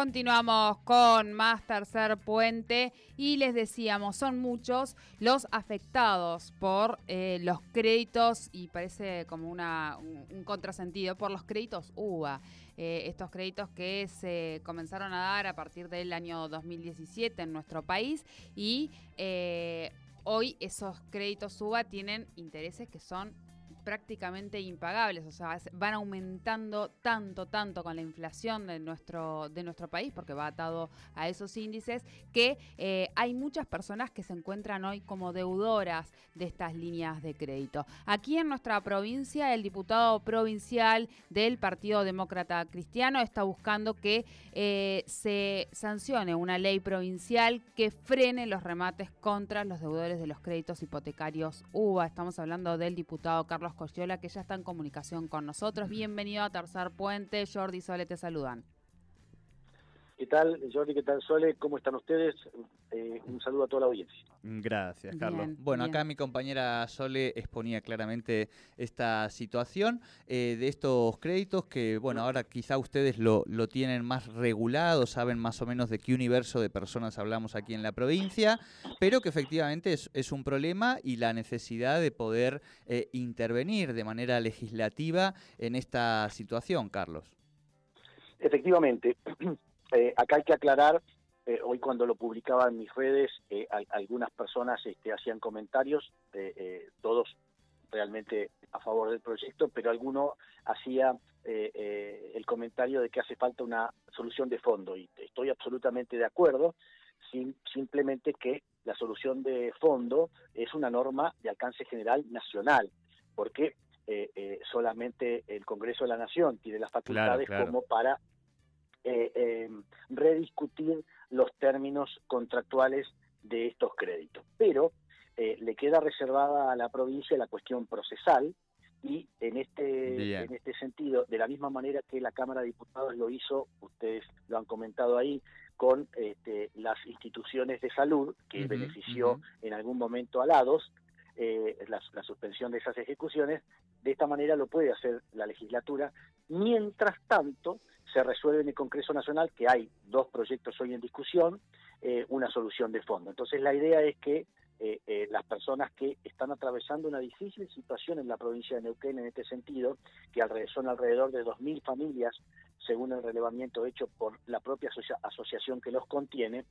Continuamos con más tercer puente y les decíamos, son muchos los afectados por eh, los créditos y parece como una, un, contrasentido por los créditos UBA. Eh, estos créditos que se comenzaron a dar a partir del año 2017 en nuestro país y eh, hoy esos créditos UBA tienen intereses que son prácticamente impagables, o sea, van aumentando tanto, tanto con la inflación de nuestro, de nuestro país, porque va atado a esos índices, que eh, hay muchas personas que se encuentran hoy como deudoras de estas líneas de crédito. Aquí en nuestra provincia, el diputado provincial del Partido Demócrata Cristiano está buscando que eh, se sancione una ley provincial que frene los remates contra los deudores de los créditos hipotecarios UBA. Estamos hablando del diputado Carlos Carlos que ya está en comunicación con nosotros. Bienvenido a Tercer Puente. Jordi Sole te saludan. ¿Qué tal, Jordi? ¿Qué tal, Sole? ¿Cómo están ustedes? Eh, un saludo a toda la audiencia. Gracias, Carlos. bueno, acá mi compañera Sole exponía claramente esta situación eh, de estos créditos que, bueno, ahora quizá ustedes lo, lo, tienen más regulado, saben más o menos de qué universo de personas hablamos aquí en la provincia, pero que efectivamente es, es un problema y la necesidad de poder eh, intervenir de manera legislativa en esta situación, Carlos. Efectivamente. Eh, acá hay que aclarar, eh, hoy cuando lo publicaba en mis redes, eh, algunas personas este, hacían comentarios, todos realmente a favor del proyecto, pero alguno hacía el comentario de que hace falta una solución de fondo y estoy absolutamente de acuerdo, simplemente que la solución de fondo es una norma de alcance general nacional, porque solamente el Congreso de la Nación tiene las facultades como para eh, eh, rediscutir los términos contractuales de estos créditos. Pero eh, le queda reservada a la provincia la cuestión procesal y en este, en este sentido, de la misma manera que la Cámara de Diputados lo hizo, ustedes lo han comentado ahí, con este, las instituciones de salud, que benefició en algún momento a lados, eh, la, suspensión de esas ejecuciones, de esta manera lo puede hacer la legislatura. Mientras tanto, se resuelve en el Congreso Nacional, que hay dos proyectos hoy en discusión, eh, una solución de fondo. Entonces la idea es que eh, las personas que están atravesando una difícil situación en la provincia de Neuquén en este sentido, que son alrededor de 2.000 familias, según el relevamiento hecho por la propia asociación que los contiene,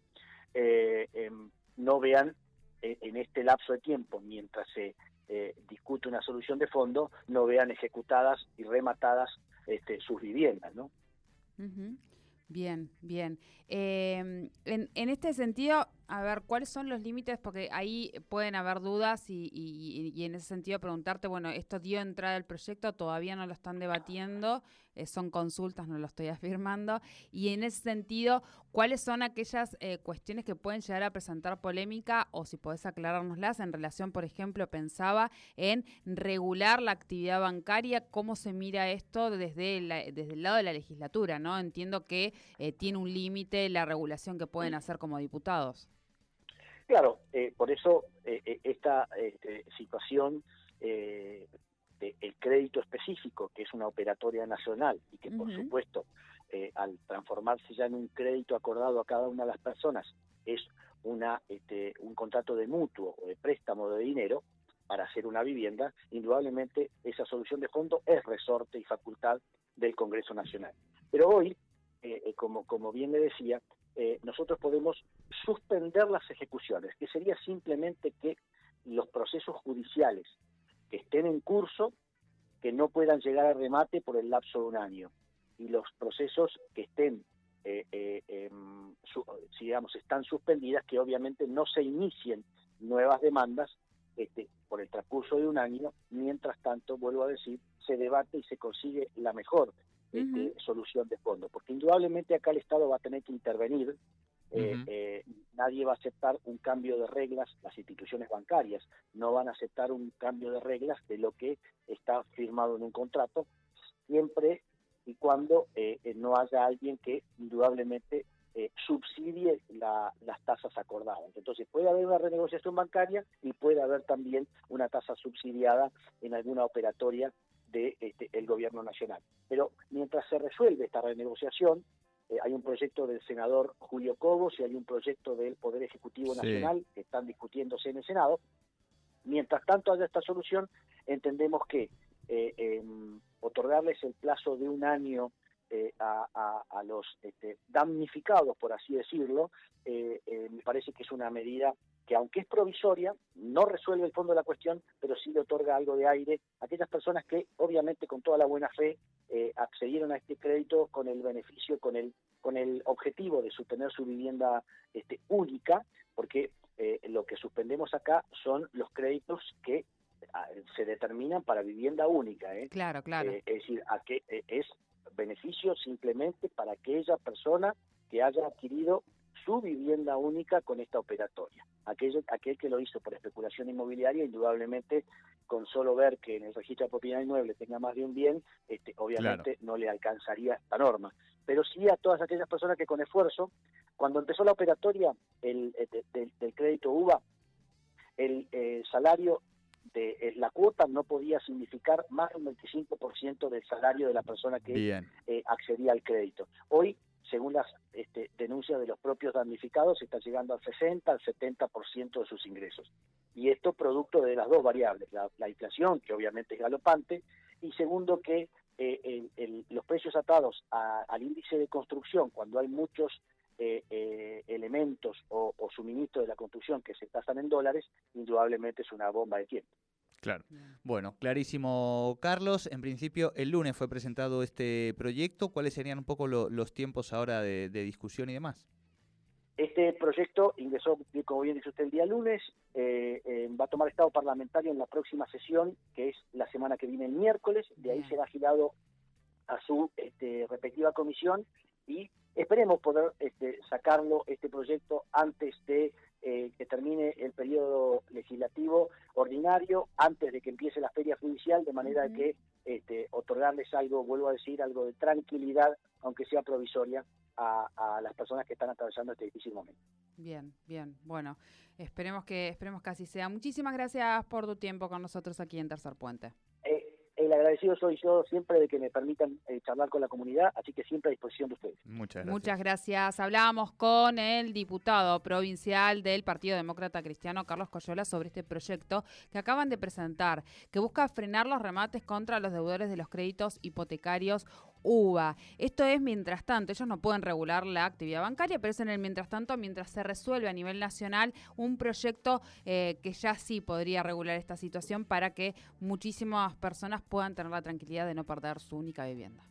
em, no vean eh, en este lapso de tiempo, mientras se eh, discute una solución de fondo, no vean ejecutadas y rematadas este, sus viviendas, ¿no? Bien, bien. Eh, en, en, este sentido, a ver, ¿cuáles son los límites? Porque ahí pueden haber dudas y, y, en ese sentido preguntarte, bueno, esto dio entrada al proyecto, todavía no lo están debatiendo, eh, son consultas, no lo estoy afirmando, y en ese sentido, ¿cuáles son aquellas eh, cuestiones que pueden llegar a presentar polémica o si podés aclarárnoslas en relación, por ejemplo, pensaba en regular la actividad bancaria, cómo se mira esto desde, desde el lado de la legislatura, ¿no? Entiendo que eh, tiene un límite la regulación que pueden hacer como diputados. Claro, eh, por eso eh, eh, esta este, situación del crédito específico, que es una operatoria nacional y que por supuesto al transformarse ya en un crédito acordado a cada una de las personas es una este, un contrato de mutuo o de préstamo de dinero para hacer una vivienda, indudablemente esa solución de fondo es resorte y facultad del Congreso Nacional. Pero hoy, como, como bien le decía, eh, nosotros podemos suspender las ejecuciones, que sería simplemente que los procesos judiciales que estén en curso, que no puedan llegar a remate por el lapso de un año, y los procesos que estén, eh, eh, si digamos, están suspendidas, que obviamente no se inicien nuevas demandas este, por el transcurso de un año, mientras tanto, vuelvo a decir, se debate y se consigue la mejor este, solución de fondo, porque indudablemente acá el Estado va a tener que intervenir, eh, eh, nadie va a aceptar un cambio de reglas, las instituciones bancarias no van a aceptar un cambio de reglas de lo que está firmado en un contrato, siempre y cuando no haya alguien que indudablemente subsidie las tasas acordadas. Entonces puede haber una renegociación bancaria y puede haber también una tasa subsidiada en alguna operatoria del de, este, el gobierno nacional. Pero mientras se resuelve esta renegociación, eh, hay un proyecto del senador Julio Cobos y hay un proyecto del Poder Ejecutivo Nacional que están discutiéndose en el Senado. Mientras tanto haya esta solución, entendemos que eh, em, otorgarles el plazo de un año eh, a, los este, damnificados, por así decirlo, me parece que es una medida que aunque es provisoria, no resuelve el fondo de la cuestión, pero sí le otorga algo de aire a aquellas personas que, obviamente, con toda la buena fe, eh, accedieron a este crédito con el beneficio, con el, con el objetivo de sostener su vivienda este, única, porque eh, lo que suspendemos acá son los créditos que ah, se determinan para vivienda única. ¿eh? Claro, claro. es decir, a que, es beneficio simplemente para aquella persona que haya adquirido su vivienda única con esta operatoria. Aquel, aquel que lo hizo por especulación inmobiliaria, indudablemente, con solo ver que en el registro de propiedad inmueble tenga más de un bien, este, obviamente no le alcanzaría esta norma. Pero sí a todas aquellas personas que con esfuerzo, cuando empezó la operatoria el, eh, del crédito UVA, el eh, salario de eh, la cuota no podía significar más del 25% del salario de la persona que accedía al crédito. Hoy según las este, denuncias de los propios damnificados, está llegando al 60, al 70% de sus ingresos. Y esto producto de las dos variables, la, inflación, que obviamente es galopante, y segundo que eh, los precios atados al índice de construcción, cuando hay muchos eh, eh, elementos o, o suministros de la construcción que se tasan en dólares, indudablemente es una bomba de tiempo. Claro. Bueno, clarísimo, Carlos. En principio, el lunes fue presentado este proyecto. ¿Cuáles serían un poco los tiempos ahora de, discusión y demás? Este proyecto ingresó, como bien dice usted, el día lunes. Eh, eh, va a tomar estado parlamentario en la próxima sesión, que es la semana que viene el miércoles. De ahí será girado a su este, respectiva comisión y esperemos poder este, sacarlo, este proyecto, antes de eh, que termine el periodo legislativo ordinario, antes de que empiece la feria judicial, de manera que este, otorgarles algo, vuelvo a decir, algo de tranquilidad, aunque sea provisoria, a, a, las personas que están atravesando este difícil momento. Bien, bien. Bueno, esperemos que, esperemos que así sea. Muchísimas gracias por tu tiempo con nosotros aquí en Tercer Puente agradecido soy yo siempre de que me permitan eh, charlar con la comunidad, así que siempre a disposición de ustedes. Muchas gracias. Muchas gracias. Hablábamos con el diputado provincial del Partido Demócrata Cristiano, Carlos Coyola, sobre este proyecto que acaban de presentar, que busca frenar los remates contra los deudores de los créditos hipotecarios UVA. Esto es mientras tanto, ellos no pueden regular la actividad bancaria, pero es en el mientras tanto, mientras se resuelve a nivel nacional un proyecto eh, que ya sí podría regular esta situación para que muchísimas personas puedan tener la tranquilidad de no perder su única vivienda.